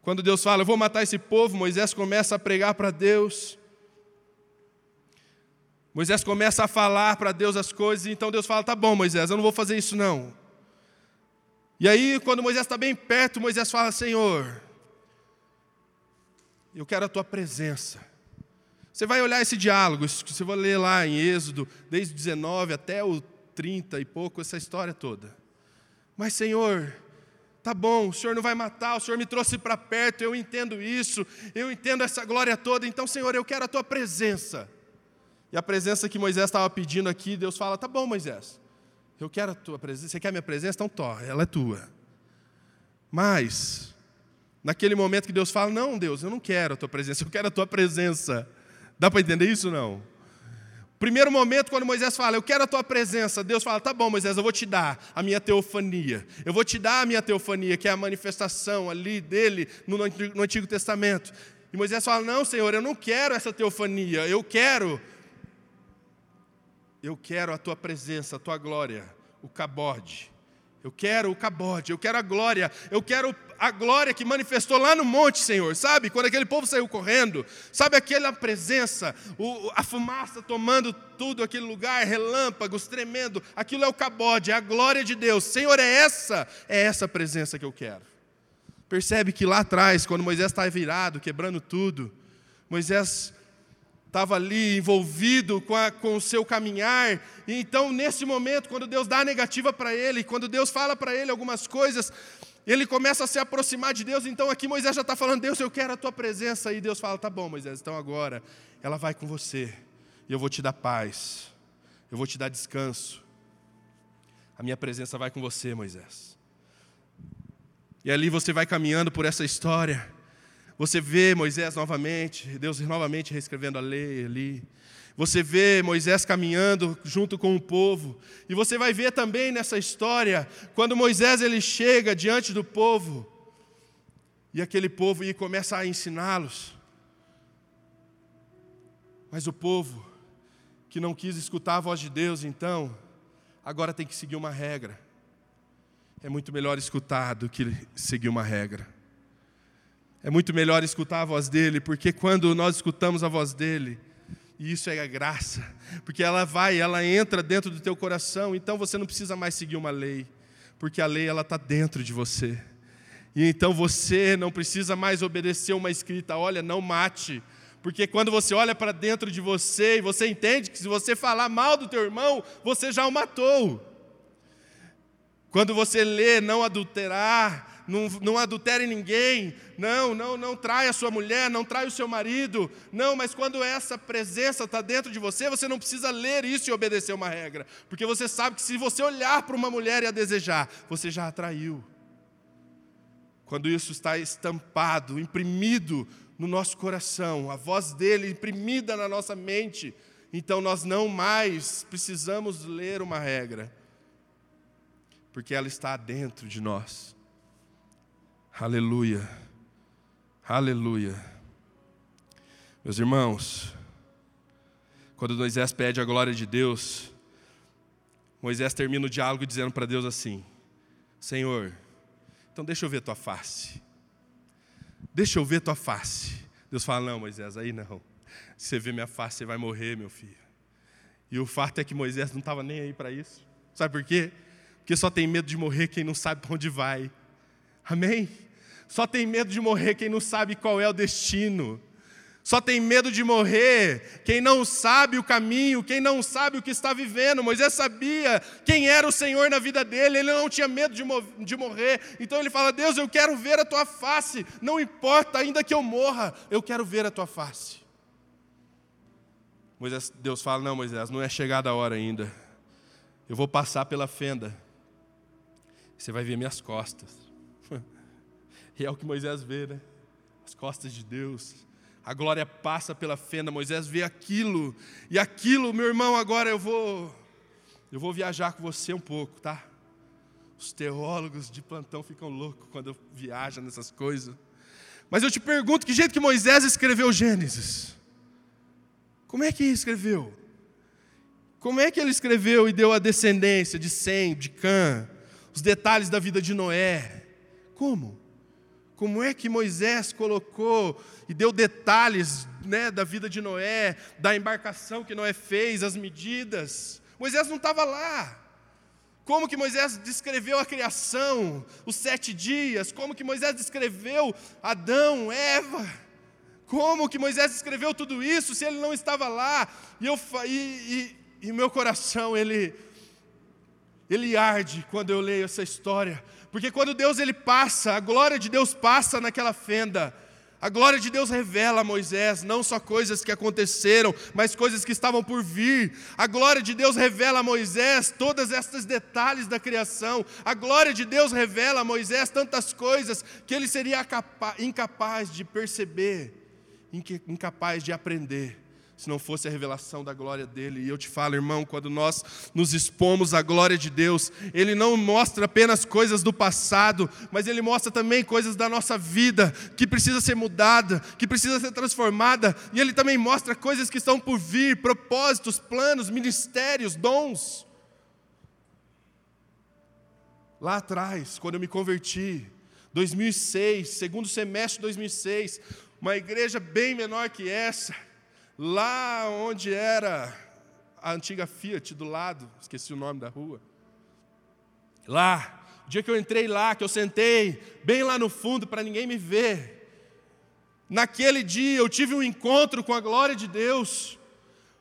quando Deus fala, eu vou matar esse povo, Moisés começa a pregar para Deus. Moisés começa a falar para Deus as coisas, e então Deus fala: tá bom, Moisés, eu não vou fazer isso não. E aí, quando Moisés está bem perto, Moisés fala: Senhor, eu quero a tua presença. Você vai olhar esse diálogo, você vai ler lá em Êxodo, desde o 19 até o 30 e pouco, essa história toda. Mas, Senhor, tá bom, o Senhor não vai matar, o Senhor me trouxe para perto, eu entendo isso, eu entendo essa glória toda, então, Senhor, eu quero a tua presença. E a presença que Moisés estava pedindo aqui, Deus fala: tá bom, Moisés, eu quero a tua presença. Você quer a minha presença? Então torre, ela é tua. Mas, naquele momento que Deus fala: não, Deus, eu não quero a tua presença, eu quero a tua presença. Dá para entender isso não? Primeiro momento, quando Moisés fala, eu quero a tua presença, Deus fala, tá bom, Moisés, eu vou te dar a minha teofania. Eu vou te dar a minha teofania, que é a manifestação ali dele no, no Antigo Testamento. E Moisés fala, não, Senhor, eu não quero essa teofania, eu quero eu quero a tua presença, a tua glória, o cabode. Eu quero o cabode, eu quero a glória, eu quero a glória que manifestou lá no monte, Senhor, sabe? Quando aquele povo saiu correndo, sabe aquela presença, o, a fumaça tomando tudo aquele lugar, relâmpagos tremendo, aquilo é o cabode, é a glória de Deus. Senhor, é essa, é essa presença que eu quero. Percebe que lá atrás, quando Moisés está virado, quebrando tudo, Moisés estava ali envolvido com, a, com o seu caminhar. E então, nesse momento, quando Deus dá a negativa para ele, quando Deus fala para ele algumas coisas, ele começa a se aproximar de Deus. Então, aqui Moisés já está falando: Deus, eu quero a tua presença. E Deus fala: Tá bom, Moisés, então agora ela vai com você. E eu vou te dar paz. Eu vou te dar descanso. A minha presença vai com você, Moisés. E ali você vai caminhando por essa história. Você vê Moisés novamente, Deus novamente reescrevendo a lei ali. Você vê Moisés caminhando junto com o povo. E você vai ver também nessa história, quando Moisés ele chega diante do povo, e aquele povo e começa a ensiná-los. Mas o povo que não quis escutar a voz de Deus, então, agora tem que seguir uma regra. É muito melhor escutar do que seguir uma regra. É muito melhor escutar a voz dele, porque quando nós escutamos a voz dele, e isso é a graça, porque ela vai, ela entra dentro do teu coração, então você não precisa mais seguir uma lei, porque a lei ela está dentro de você. E então você não precisa mais obedecer uma escrita, olha, não mate, porque quando você olha para dentro de você e você entende que se você falar mal do teu irmão, você já o matou. Quando você lê não adulterar, não, não adultere ninguém, não, não, não trai a sua mulher, não trai o seu marido, não, mas quando essa presença está dentro de você, você não precisa ler isso e obedecer uma regra, porque você sabe que se você olhar para uma mulher e a desejar, você já atraiu. Quando isso está estampado, imprimido no nosso coração, a voz dele imprimida na nossa mente, então nós não mais precisamos ler uma regra, porque ela está dentro de nós. Aleluia. Aleluia. Meus irmãos, quando Moisés pede a glória de Deus, Moisés termina o diálogo dizendo para Deus assim: Senhor, Então deixa eu ver tua face. Deixa eu ver tua face. Deus fala: Não, Moisés, aí não. Se você ver minha face, você vai morrer, meu filho. E o fato é que Moisés não estava nem aí para isso. Sabe por quê? Porque só tem medo de morrer quem não sabe para onde vai. Amém? Só tem medo de morrer quem não sabe qual é o destino. Só tem medo de morrer quem não sabe o caminho, quem não sabe o que está vivendo. Moisés sabia quem era o Senhor na vida dele, ele não tinha medo de, de morrer. Então ele fala: Deus, eu quero ver a tua face, não importa, ainda que eu morra, eu quero ver a tua face. Moisés, Deus fala: Não, Moisés, não é chegada a hora ainda. Eu vou passar pela fenda, você vai ver minhas costas. *laughs* e é o que Moisés vê, né? As costas de Deus a glória passa pela fenda, Moisés vê aquilo, e aquilo, meu irmão, agora eu vou eu vou viajar com você um pouco, tá? Os teólogos de plantão ficam loucos quando viajo nessas coisas. Mas eu te pergunto, que jeito que Moisés escreveu Gênesis? Como é que escreveu? Como é que ele escreveu e deu a descendência de Sem, de Cã, os detalhes da vida de Noé? Como? Como é que Moisés colocou e deu detalhes né, da vida de Noé, da embarcação que Noé fez, as medidas? Moisés não estava lá. Como que Moisés descreveu a criação, os sete dias? Como que Moisés descreveu Adão, Eva? Como que Moisés escreveu tudo isso se ele não estava lá? E, eu, e, e, e meu coração, ele, ele arde quando eu leio essa história, porque quando Deus ele passa, a glória de Deus passa naquela fenda. A glória de Deus revela a Moisés não só coisas que aconteceram, mas coisas que estavam por vir. A glória de Deus revela a Moisés todos estes detalhes da criação. A glória de Deus revela a Moisés tantas coisas que ele seria incapaz de perceber, incapaz de aprender se não fosse a revelação da glória dele. E eu te falo, irmão, quando nós nos expomos à glória de Deus, ele não mostra apenas coisas do passado, mas ele mostra também coisas da nossa vida que precisa ser mudada, que precisa ser transformada, e ele também mostra coisas que estão por vir, propósitos, planos, ministérios, dons. Lá atrás, quando eu me converti, 2006, segundo semestre de 2006, uma igreja bem menor que essa, lá onde era a antiga Fiat do lado, esqueci o nome da rua. Lá, o dia que eu entrei lá, que eu sentei bem lá no fundo para ninguém me ver. Naquele dia eu tive um encontro com a glória de Deus,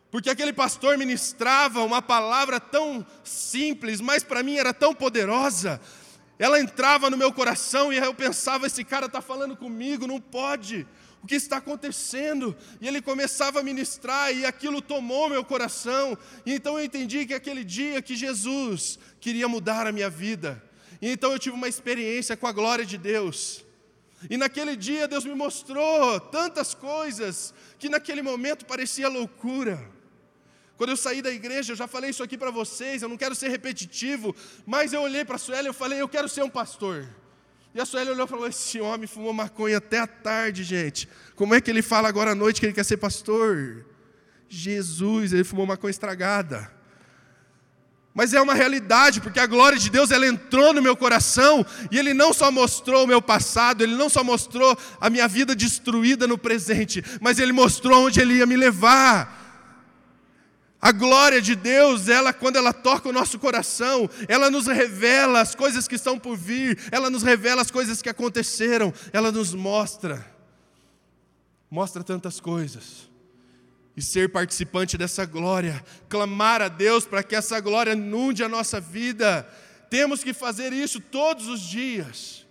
porque aquele pastor ministrava uma palavra tão simples, mas para mim era tão poderosa. Ela entrava no meu coração e eu pensava: esse cara está falando comigo, não pode o que está acontecendo? E ele começava a ministrar e aquilo tomou meu coração. E então eu entendi que aquele dia que Jesus queria mudar a minha vida. E então eu tive uma experiência com a glória de Deus. E naquele dia Deus me mostrou tantas coisas que naquele momento parecia loucura. Quando eu saí da igreja, eu já falei isso aqui para vocês, eu não quero ser repetitivo, mas eu olhei para a Sueli e eu falei, eu quero ser um pastor. E a Sueli olhou e falou: Esse homem fumou maconha até a tarde, gente. Como é que ele fala agora à noite que ele quer ser pastor? Jesus, ele fumou maconha estragada. Mas é uma realidade, porque a glória de Deus ela entrou no meu coração e ele não só mostrou o meu passado, ele não só mostrou a minha vida destruída no presente, mas ele mostrou onde ele ia me levar. A glória de Deus, ela quando ela toca o nosso coração, ela nos revela as coisas que estão por vir, ela nos revela as coisas que aconteceram, ela nos mostra mostra tantas coisas. E ser participante dessa glória, clamar a Deus para que essa glória inunde a nossa vida. Temos que fazer isso todos os dias.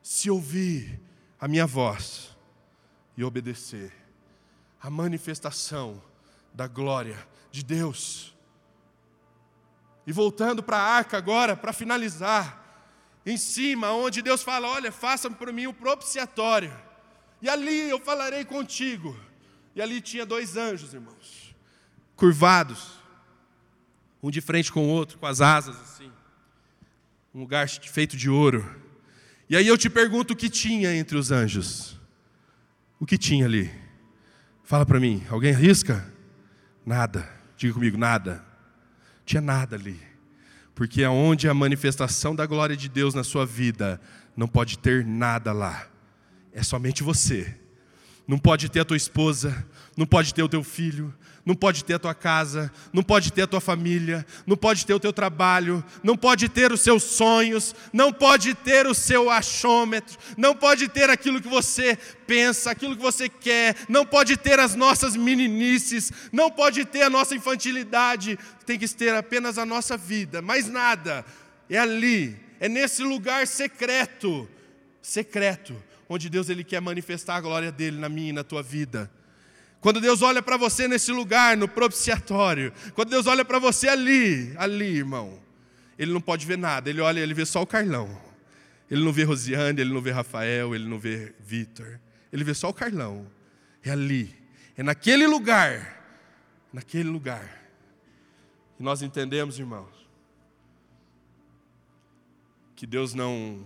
Se ouvir a minha voz e obedecer a manifestação da glória de Deus. E voltando para a arca agora, para finalizar, em cima, onde Deus fala: Olha, faça para mim o propiciatório, e ali eu falarei contigo. E ali tinha dois anjos, irmãos, curvados, um de frente com o outro, com as asas assim, um lugar feito de ouro. E aí eu te pergunto o que tinha entre os anjos? O que tinha ali? Fala para mim, alguém arrisca? Nada. Diga comigo, nada. Tinha nada ali. Porque aonde a manifestação da glória de Deus na sua vida, não pode ter nada lá. É somente você. Não pode ter a tua esposa, não pode ter o teu filho, não pode ter a tua casa, não pode ter a tua família, não pode ter o teu trabalho, não pode ter os seus sonhos, não pode ter o seu achômetro, não pode ter aquilo que você pensa, aquilo que você quer, não pode ter as nossas meninices, não pode ter a nossa infantilidade, tem que ter apenas a nossa vida, mais nada. É ali, é nesse lugar secreto, secreto, onde Deus ele quer manifestar a glória dele na minha e na tua vida. Quando Deus olha para você nesse lugar, no propiciatório, quando Deus olha para você ali, ali, irmão, ele não pode ver nada, ele olha, ele vê só o Carlão. Ele não vê Rosiane, ele não vê Rafael, ele não vê Vitor. Ele vê só o Carlão. É ali, é naquele lugar, naquele lugar. E nós entendemos, irmãos, que Deus não,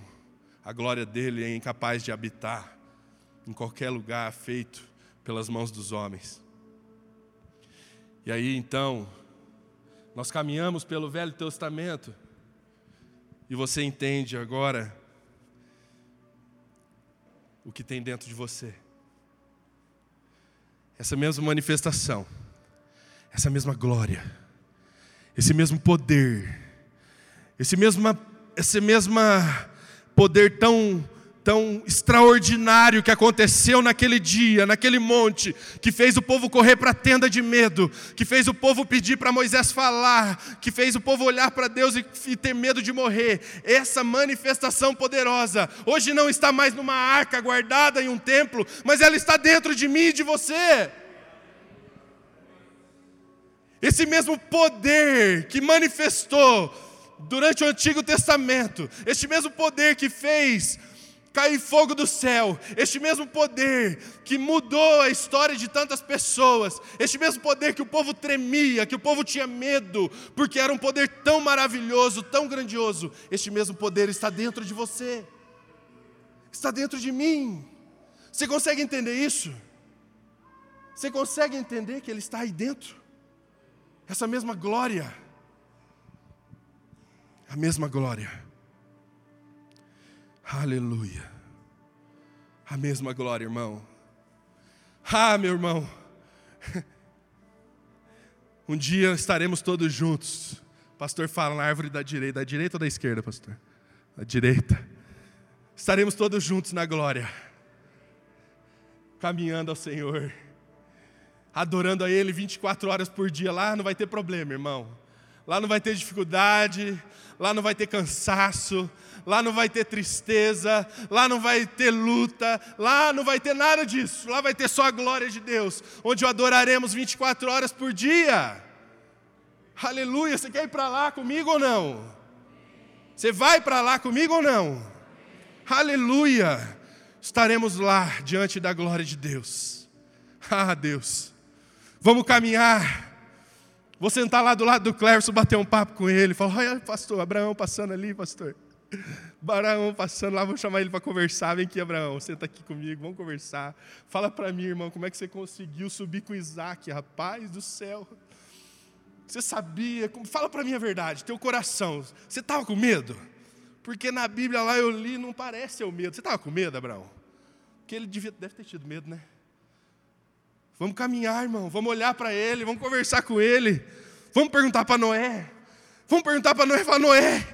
a glória dele é incapaz de habitar em qualquer lugar feito pelas mãos dos homens. E aí então, nós caminhamos pelo Velho Testamento e você entende agora o que tem dentro de você. Essa mesma manifestação, essa mesma glória, esse mesmo poder, esse mesmo, esse mesmo poder tão tão extraordinário que aconteceu naquele dia, naquele monte, que fez o povo correr para a tenda de medo, que fez o povo pedir para Moisés falar, que fez o povo olhar para Deus e, e, ter medo de morrer. Essa manifestação poderosa, hoje não está mais numa arca guardada em um templo, mas ela está dentro de mim e de você. Esse mesmo poder que manifestou durante o Antigo Testamento, este mesmo poder que fez cair fogo do céu, este mesmo poder que mudou a história de tantas pessoas, este mesmo poder que o povo tremia, que o povo tinha medo, porque era um poder tão maravilhoso, tão grandioso, este mesmo poder está dentro de você, está dentro de mim. Você consegue entender isso? Você consegue entender que Ele está aí dentro? Essa mesma glória, a mesma glória Aleluia. A mesma glória, irmão. Ah, meu irmão. *laughs* Um dia estaremos todos juntos. Pastor fala na árvore da direita. Da direita ou da esquerda, pastor? Da direita. Estaremos todos juntos na glória. Caminhando ao Senhor. Adorando a Ele 24 horas por dia. Lá não vai ter problema, irmão. Lá não vai ter dificuldade. Lá não vai ter cansaço lá não vai ter tristeza, lá não vai ter luta, lá não vai ter nada disso, lá vai ter só a glória de Deus, onde o adoraremos 24 horas por dia. Aleluia, você quer ir para lá comigo ou não? Você vai para lá comigo ou não? Aleluia, estaremos lá diante da glória de Deus. Ah, Deus, vamos caminhar. Vou sentar lá do lado do Clércio, bater um papo com ele. Falar, olha, pastor, Abraão passando ali, pastor. Abraão passando lá, vou chamar ele para conversar. Vem aqui, Abraão, senta aqui comigo, vamos conversar. Fala para mim, irmão, como é que você conseguiu subir com Isaac, rapaz do céu. Você sabia? Fala para mim a verdade, teu coração. Você estava com medo? Porque na Bíblia lá eu li, não parece o medo. Você estava com medo, Abraão? Porque ele devia, deve ter tido medo, né? Vamos caminhar, irmão. Vamos olhar para ele, vamos conversar com ele. Vamos perguntar para Noé. Vamos perguntar para Noé, falar, Noé,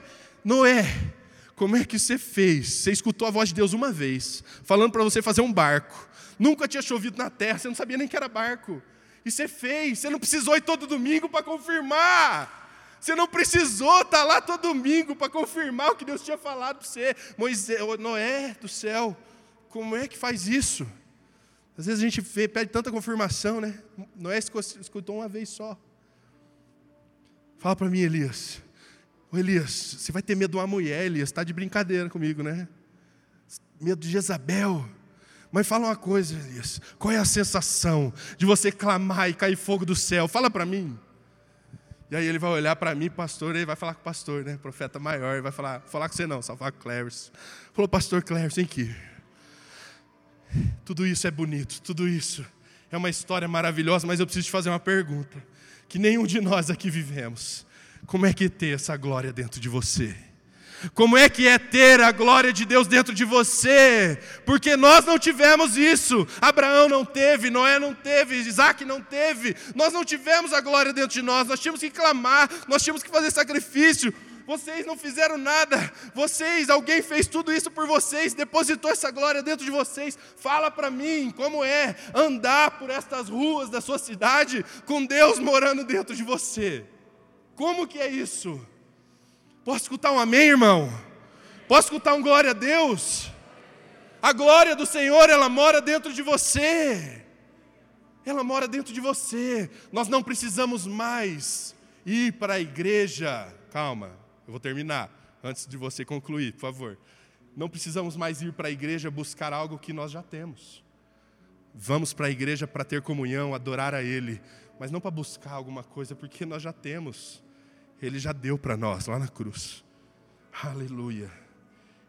Noé, como é que você fez? Você escutou a voz de Deus uma vez, falando para você fazer um barco. Nunca tinha chovido na terra, você não sabia nem que era barco. E você fez, você não precisou ir todo domingo para confirmar. Você não precisou estar tá lá todo domingo para confirmar o que Deus tinha falado para você. Moisés, Noé do céu, como é que faz isso? Às vezes a gente vê, pede tanta confirmação, né? Noé escutou uma vez só. Fala para mim, Elias. Ô Elias, você vai ter medo de uma mulher, Elias, está de brincadeira comigo, né? Medo de Jezabel. Mas fala uma coisa, Elias, qual é a sensação de você clamar e cair fogo do céu? Fala para mim. E aí ele vai olhar para mim, pastor, e vai falar com o pastor, né? Profeta maior, vai falar, falar com você não, só falar com o. Falou, pastor Cleves, vem aqui. Tudo isso é bonito, tudo isso é uma história maravilhosa, mas eu preciso te fazer uma pergunta que nenhum de nós aqui vivemos. Como é que é ter essa glória dentro de você? Como é que é ter a glória de Deus dentro de você? Porque nós não tivemos isso. Abraão não teve, Noé não teve, Isaac não teve. Nós não tivemos a glória dentro de nós. Nós tínhamos que clamar, nós tínhamos que fazer sacrifício. Vocês não fizeram nada. Vocês, alguém fez tudo isso por vocês, depositou essa glória dentro de vocês. Fala para mim como é andar por estas ruas da sua cidade com Deus morando dentro de você. Como que é isso? Posso escutar um amém, irmão? Posso escutar um glória a Deus? A glória do Senhor, ela mora dentro de você. Ela mora dentro de você. Nós não precisamos mais ir para a igreja. Calma, eu vou terminar antes de você concluir, por favor. Não precisamos mais ir para a igreja buscar algo que nós já temos. Vamos para a igreja para ter comunhão, adorar a Ele, mas não para buscar alguma coisa, porque nós já temos. Ele já deu para nós lá na cruz. Aleluia.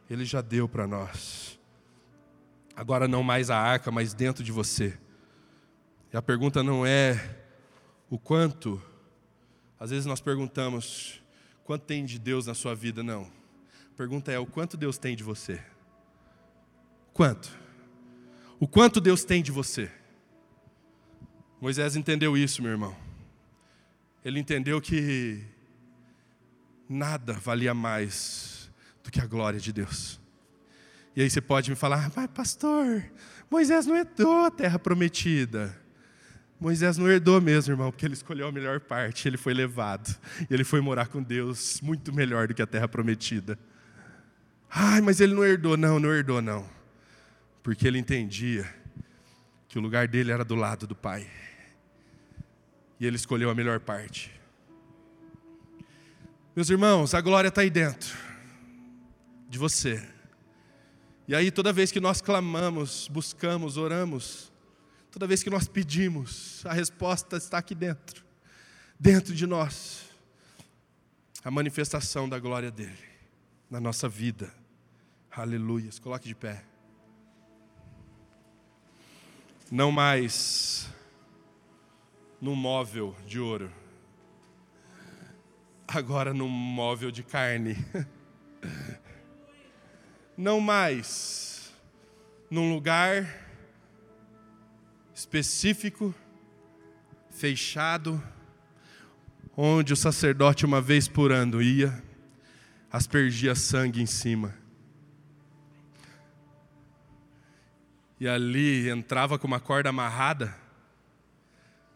Ele já deu para nós. Agora não mais a arca, mas dentro de você. E a pergunta não é o quanto. Às vezes nós perguntamos quanto tem de Deus na sua vida, não. A pergunta é o quanto Deus tem de você. Quanto? O quanto Deus tem de você. Moisés entendeu isso, meu irmão. Ele entendeu que nada valia mais do que a glória de Deus. E aí você pode me falar, mas pastor, Moisés não herdou a terra prometida. Moisés não herdou mesmo, irmão, porque ele escolheu a melhor parte, ele foi levado. E ele foi morar com Deus muito melhor do que a terra prometida. Ai, mas ele não herdou, não, não herdou, não. Porque ele entendia que o lugar dele era do lado do Pai. E ele escolheu a melhor parte. Meus irmãos, a glória está aí dentro de você. E aí, toda vez que nós clamamos, buscamos, oramos, toda vez que nós pedimos, a resposta está aqui dentro, dentro de nós. A manifestação da glória dele na nossa vida. Aleluia. Coloque de pé. Não mais num móvel de ouro agora num móvel de carne. *laughs* Não mais num lugar específico, fechado, onde o sacerdote uma vez por ano ia, aspergia sangue em cima. E ali entrava com uma corda amarrada,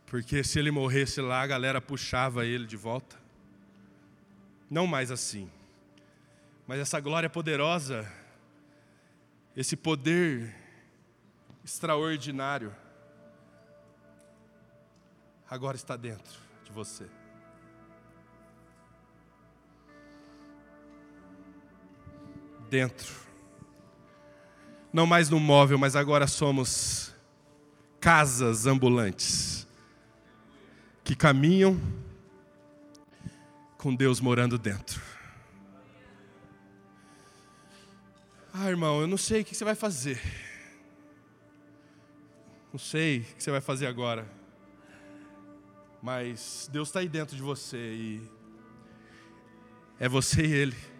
porque se ele morresse lá, a galera puxava ele de volta. Não mais assim. Mas essa glória poderosa, esse poder extraordinário, agora está dentro de você. Dentro. Não mais no móvel, mas agora somos casas ambulantes que caminham com Deus morando dentro. Ah, irmão, eu não sei o que você vai fazer. Não sei o que você vai fazer agora. Mas Deus está aí dentro de você e é você e Ele.